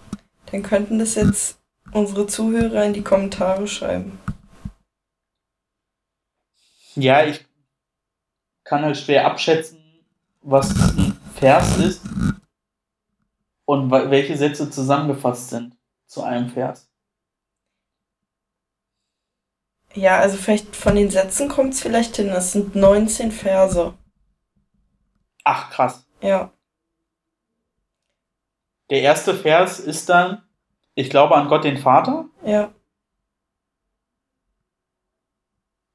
Dann könnten das jetzt unsere Zuhörer in die Kommentare schreiben. Ja, ich kann halt schwer abschätzen, was ein Vers ist und welche Sätze zusammengefasst sind zu einem Vers. Ja, also vielleicht von den Sätzen kommt es vielleicht hin. Das sind 19 Verse. Ach, krass. Ja. Der erste Vers ist dann, ich glaube an Gott den Vater. Ja.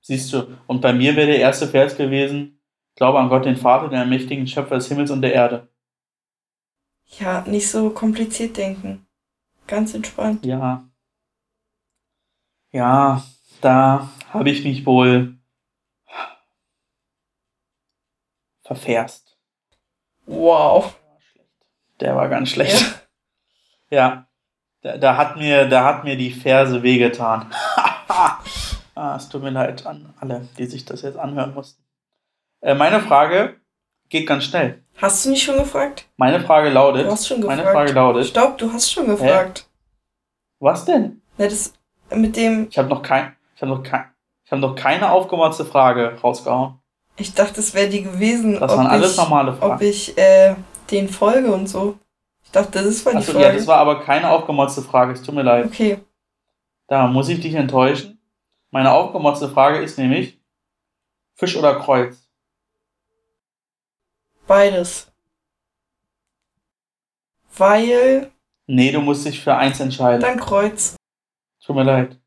Siehst du, und bei mir wäre der erste Vers gewesen, glaube an Gott, den Vater, den allmächtigen Schöpfer des Himmels und der Erde. Ja, nicht so kompliziert denken. Ganz entspannt. Ja. Ja, da habe ich mich wohl verfährst. Wow. Der war ganz schlecht. Ja. ja. Da, da, hat mir, da hat mir die Ferse wehgetan. ah, es tut mir leid an alle, die sich das jetzt anhören mussten. Äh, meine Frage geht ganz schnell. Hast du nicht schon gefragt? Meine Frage lautet. Du hast schon gefragt. Meine Frage lautet. Stopp, du hast schon gefragt. Hä? Was denn? Ja, das mit dem. Ich habe noch kein, ich habe noch kein, ich habe noch keine aufgemotzte Frage rausgehauen. Ich dachte, es wäre die gewesen. Das waren alles normale Fragen. Ob ich äh, den folge und so. Ich dachte, das war die Achso, Frage. Ja, das war aber keine aufgemotzte Frage. Es tut mir leid. Okay. Da muss ich dich enttäuschen. Meine aufgemotzte Frage ist nämlich Fisch oder Kreuz? Beides. Weil. Nee, du musst dich für eins entscheiden. Dann Kreuz. Tut mir leid.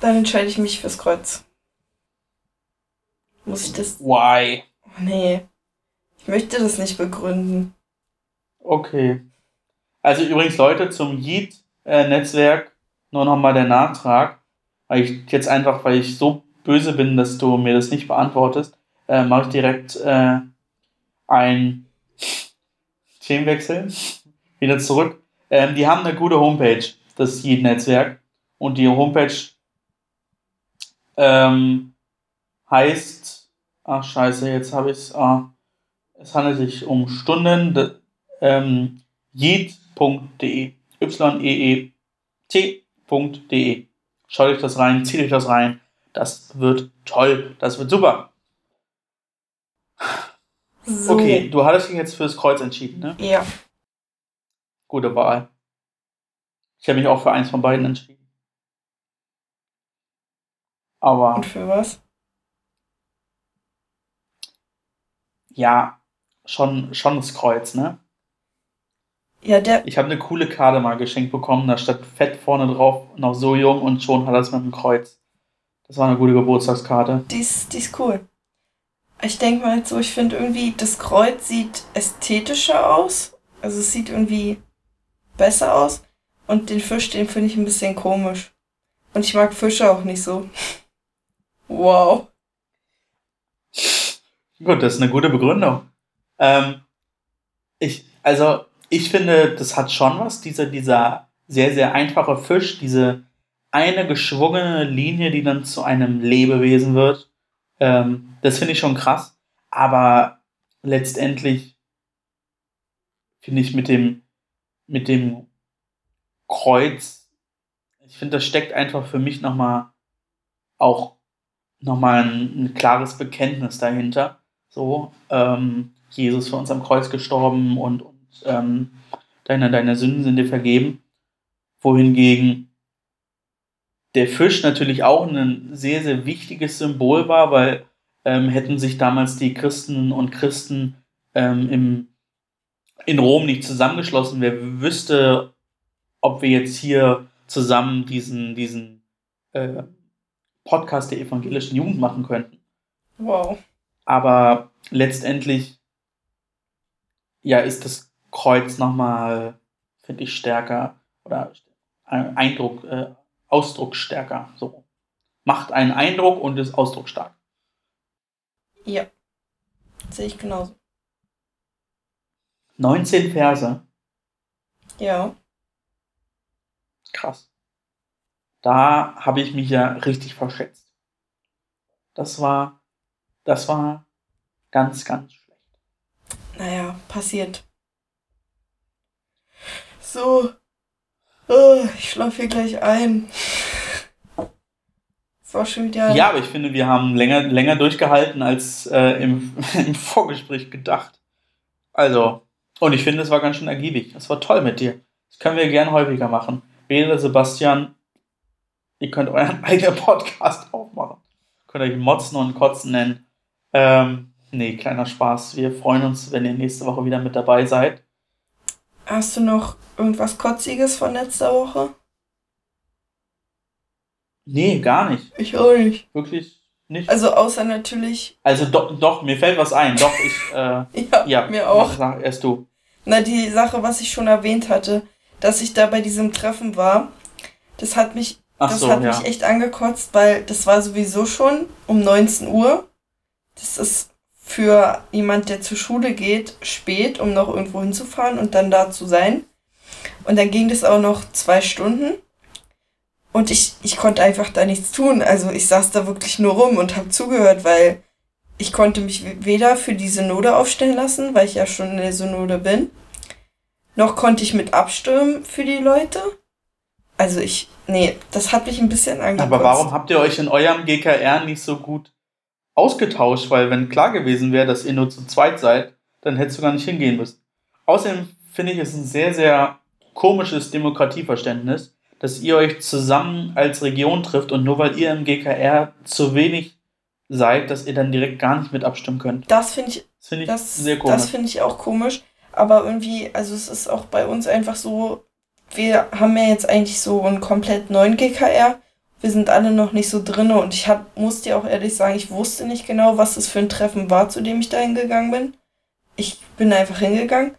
Dann entscheide ich mich fürs Kreuz. Muss ich das. Why? Nee. Ich möchte das nicht begründen. Okay. Also übrigens, Leute, zum Yeet-Netzwerk nur nochmal der Nachtrag. Weil ich jetzt einfach, weil ich so böse bin, dass du mir das nicht beantwortest, äh, mache ich direkt äh, ein Themenwechsel. Wieder zurück. Ähm, die haben eine gute Homepage, das Yeet-Netzwerk. Und die Homepage ähm, heißt, ach scheiße, jetzt habe ich es, ah, es handelt sich um Stunden, ähm, yeet.de, y-e-e-t.de. Schaut euch das rein, zieht euch das rein. Das wird toll, das wird super. So. Okay, du hattest dich jetzt fürs Kreuz entschieden, ne? Ja. Gute Wahl. Ich habe mich auch für eins von beiden entschieden. Aber. Und für was? Ja, schon, schon das Kreuz, ne? Ja, der. Ich habe eine coole Karte mal geschenkt bekommen, da stand fett vorne drauf, noch so jung und schon hat er es mit dem Kreuz. Das war eine gute Geburtstagskarte. Die ist, die ist cool. Ich denke mal so, ich finde irgendwie, das Kreuz sieht ästhetischer aus. Also es sieht irgendwie besser aus. Und den Fisch, den finde ich ein bisschen komisch. Und ich mag Fische auch nicht so. wow. Gut, das ist eine gute Begründung. Ähm, ich, also, ich finde, das hat schon was, dieser, dieser sehr, sehr einfache Fisch, diese eine geschwungene Linie, die dann zu einem Lebewesen wird. Ähm, das finde ich schon krass. Aber letztendlich finde ich mit dem, mit dem Kreuz, ich finde, das steckt einfach für mich nochmal auch nochmal ein, ein klares Bekenntnis dahinter. So, ähm, Jesus für uns am Kreuz gestorben und, und ähm, deine, deine Sünden sind dir vergeben. Wohingegen der Fisch natürlich auch ein sehr, sehr wichtiges Symbol war, weil ähm, hätten sich damals die Christen und Christen ähm, im, in Rom nicht zusammengeschlossen, wer wüsste, ob wir jetzt hier zusammen diesen, diesen äh, Podcast der evangelischen Jugend machen könnten. Wow. Aber letztendlich, ja, ist das Kreuz nochmal, finde ich, stärker oder Eindruck, äh, ausdrucksstärker. So. Macht einen Eindruck und ist ausdrucksstark. Ja, sehe ich genauso. 19 Verse. Ja. Krass. Da habe ich mich ja richtig verschätzt. Das war das war ganz, ganz schlecht. Naja, passiert. So. Oh, ich schlafe hier gleich ein. Es war schon wieder. Ja, aber ich finde, wir haben länger, länger durchgehalten als äh, im, im Vorgespräch gedacht. Also, und ich finde, es war ganz schön ergiebig. Es war toll mit dir. Das können wir gern häufiger machen. Bede, Sebastian, ihr könnt euren eigenen Podcast aufmachen. Könnt euch Motzen und Kotzen nennen. Ähm, nee, kleiner Spaß. Wir freuen uns, wenn ihr nächste Woche wieder mit dabei seid. Hast du noch irgendwas Kotziges von letzter Woche? Nee, gar nicht. Ich auch nicht. Wirklich Nicht? Also außer natürlich. Also doch, doch, mir fällt was ein. Doch, ich. Äh, ja, ja, mir auch. Sag erst du. Na, die Sache, was ich schon erwähnt hatte, dass ich da bei diesem Treffen war, das hat mich, Ach das so, hat ja. mich echt angekotzt, weil das war sowieso schon um 19 Uhr. Das ist für jemand, der zur Schule geht, spät, um noch irgendwo hinzufahren und dann da zu sein. Und dann ging das auch noch zwei Stunden. Und ich, ich konnte einfach da nichts tun. Also ich saß da wirklich nur rum und habe zugehört, weil ich konnte mich weder für die Synode aufstellen lassen, weil ich ja schon in der Synode bin, noch konnte ich mit abstimmen für die Leute. Also ich, nee, das hat mich ein bisschen angekotzt. Aber warum habt ihr euch in eurem GKR nicht so gut ausgetauscht? Weil wenn klar gewesen wäre, dass ihr nur zu zweit seid, dann hättest du gar nicht hingehen müssen. Außerdem finde ich es ein sehr, sehr komisches Demokratieverständnis, dass ihr euch zusammen als Region trifft und nur weil ihr im GKR zu wenig seid, dass ihr dann direkt gar nicht mit abstimmen könnt. Das finde ich, Das finde ich das, sehr komisch. das finde ich auch komisch. Aber irgendwie, also es ist auch bei uns einfach so, wir haben ja jetzt eigentlich so einen komplett neuen GKR. Wir sind alle noch nicht so drin und ich hab, muss dir auch ehrlich sagen, ich wusste nicht genau, was das für ein Treffen war, zu dem ich da hingegangen bin. Ich bin einfach hingegangen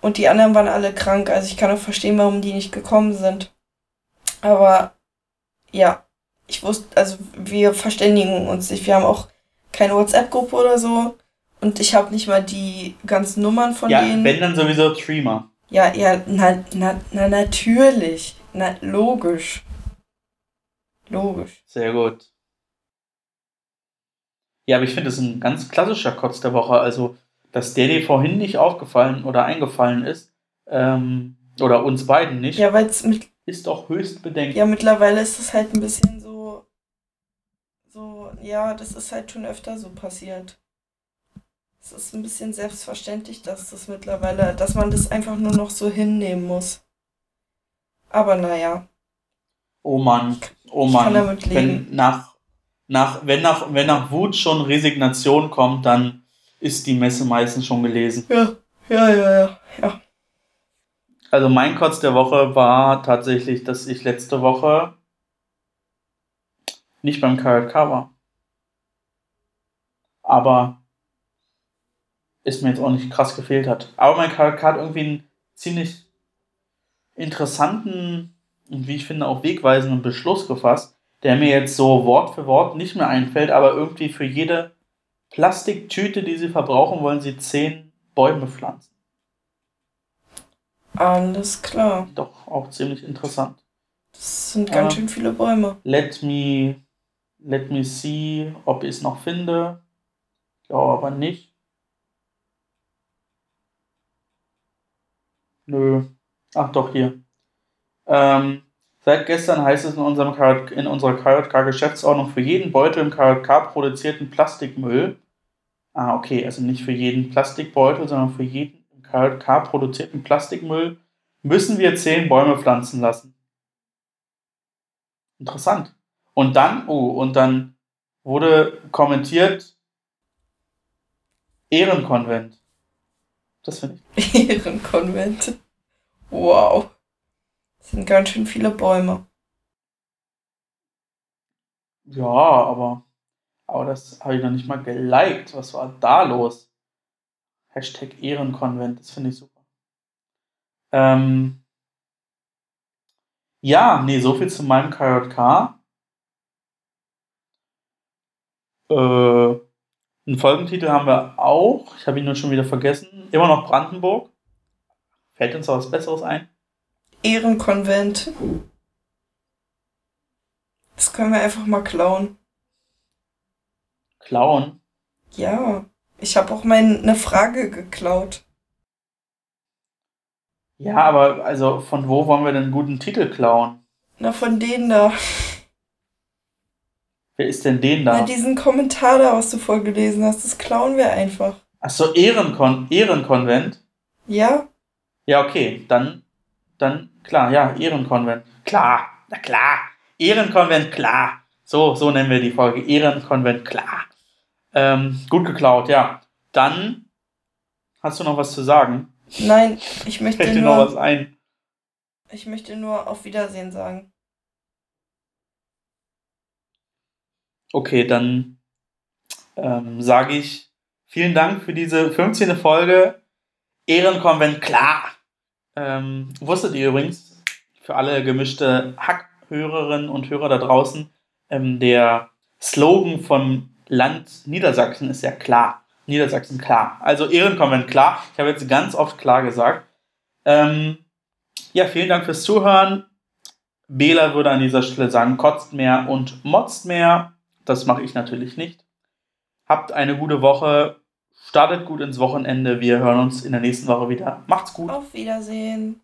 und die anderen waren alle krank. Also ich kann auch verstehen, warum die nicht gekommen sind. Aber ja, ich wusste, also wir verständigen uns nicht. Wir haben auch keine WhatsApp-Gruppe oder so. Und ich habe nicht mal die ganzen Nummern von ja, denen. wenn dann sowieso Streamer. Ja, ja, na, na, na natürlich. Na, logisch. Logisch. Sehr gut. Ja, aber ich finde, das ist ein ganz klassischer Kotz der Woche. Also, dass der dir vorhin nicht aufgefallen oder eingefallen ist, ähm, oder uns beiden nicht, Ja, weil es mit, ist doch höchst bedenklich. ja, mittlerweile ist es halt ein bisschen so, so, ja, das ist halt schon öfter so passiert. Es ist ein bisschen selbstverständlich, dass das mittlerweile, dass man das einfach nur noch so hinnehmen muss. Aber naja, Oh Mann, oh Mann. Wenn nach, nach, wenn, nach, wenn nach Wut schon Resignation kommt, dann ist die Messe meistens schon gelesen. ja, ja, ja, ja, ja. Also mein Kotz der Woche war tatsächlich, dass ich letzte Woche nicht beim KJK war. Aber es mir jetzt auch nicht krass gefehlt hat. Aber mein KJK hat irgendwie einen ziemlich interessanten und wie ich finde auch wegweisenden Beschluss gefasst, der mir jetzt so Wort für Wort nicht mehr einfällt, aber irgendwie für jede Plastiktüte, die sie verbrauchen, wollen sie zehn Bäume pflanzen. Alles klar. Doch auch ziemlich interessant. Das sind Ja. ganz schön viele Bäume. Let me, let me see, ob ich es noch finde. Ich glaube aber nicht. Nö. Ach doch, hier. Ähm, seit gestern heißt es in, unserem KJ, in unserer KJK-Geschäftsordnung für jeden Beutel im KJK produzierten Plastikmüll. Ah, okay, also nicht für jeden Plastikbeutel, sondern für jeden KJK produzierten Plastikmüll müssen wir zehn Bäume pflanzen lassen. Interessant. Und dann, oh, und dann wurde kommentiert Ehrenkonvent. Das finde ich. Ehrenkonvent. Wow. Das sind ganz schön viele Bäume. Ja, aber, aber das habe ich noch nicht mal geliked. Was war da los? Hashtag Ehrenkonvent, das finde ich super. Ähm, ja, nee, so viel zu meinem KJK. Äh, einen Folgentitel haben wir auch. Ich habe ihn nur schon wieder vergessen. Immer noch Brandenburg. Fällt uns da was Besseres ein? Ehrenkonvent. Das können wir einfach mal klauen. Klauen. Ja. Ich habe auch meine Frage geklaut. Ja, aber also von wo wollen wir denn einen guten Titel klauen? Na, von denen da. Wer ist denn den Na, da? diesen Kommentar da, was du vorgelesen hast, das klauen wir einfach. Achso, Ehrenkon Ehrenkonvent. Ja? Ja, okay, dann, dann, klar, ja, Ehrenkonvent. Klar, na klar. Ehrenkonvent, klar. So, so nennen wir die Folge. Ehrenkonvent, klar. Ähm, gut geklaut, ja. Dann hast du noch was zu sagen? Nein, ich möchte Fällt dir noch was nur, ein? ich möchte nur auf Wiedersehen sagen. Okay, dann ähm, sage ich vielen Dank für diese 15. Folge. Ehrenkonvent, klar. Ähm, wusstet ihr übrigens, für alle gemischte Hackhörerinnen und Hörer da draußen, ähm, der Slogan von Land Niedersachsen ist ja klar. Niedersachsen klar. Also Ehrenkonvent klar. Ich habe jetzt ganz oft klar gesagt. Ähm, ja, vielen Dank fürs Zuhören. Bela würde an dieser Stelle sagen, kotzt mehr und motzt mehr. Das mache ich natürlich nicht. Habt eine gute Woche. Startet gut ins Wochenende. Wir hören uns in der nächsten Woche wieder. Macht's gut. Auf Wiedersehen.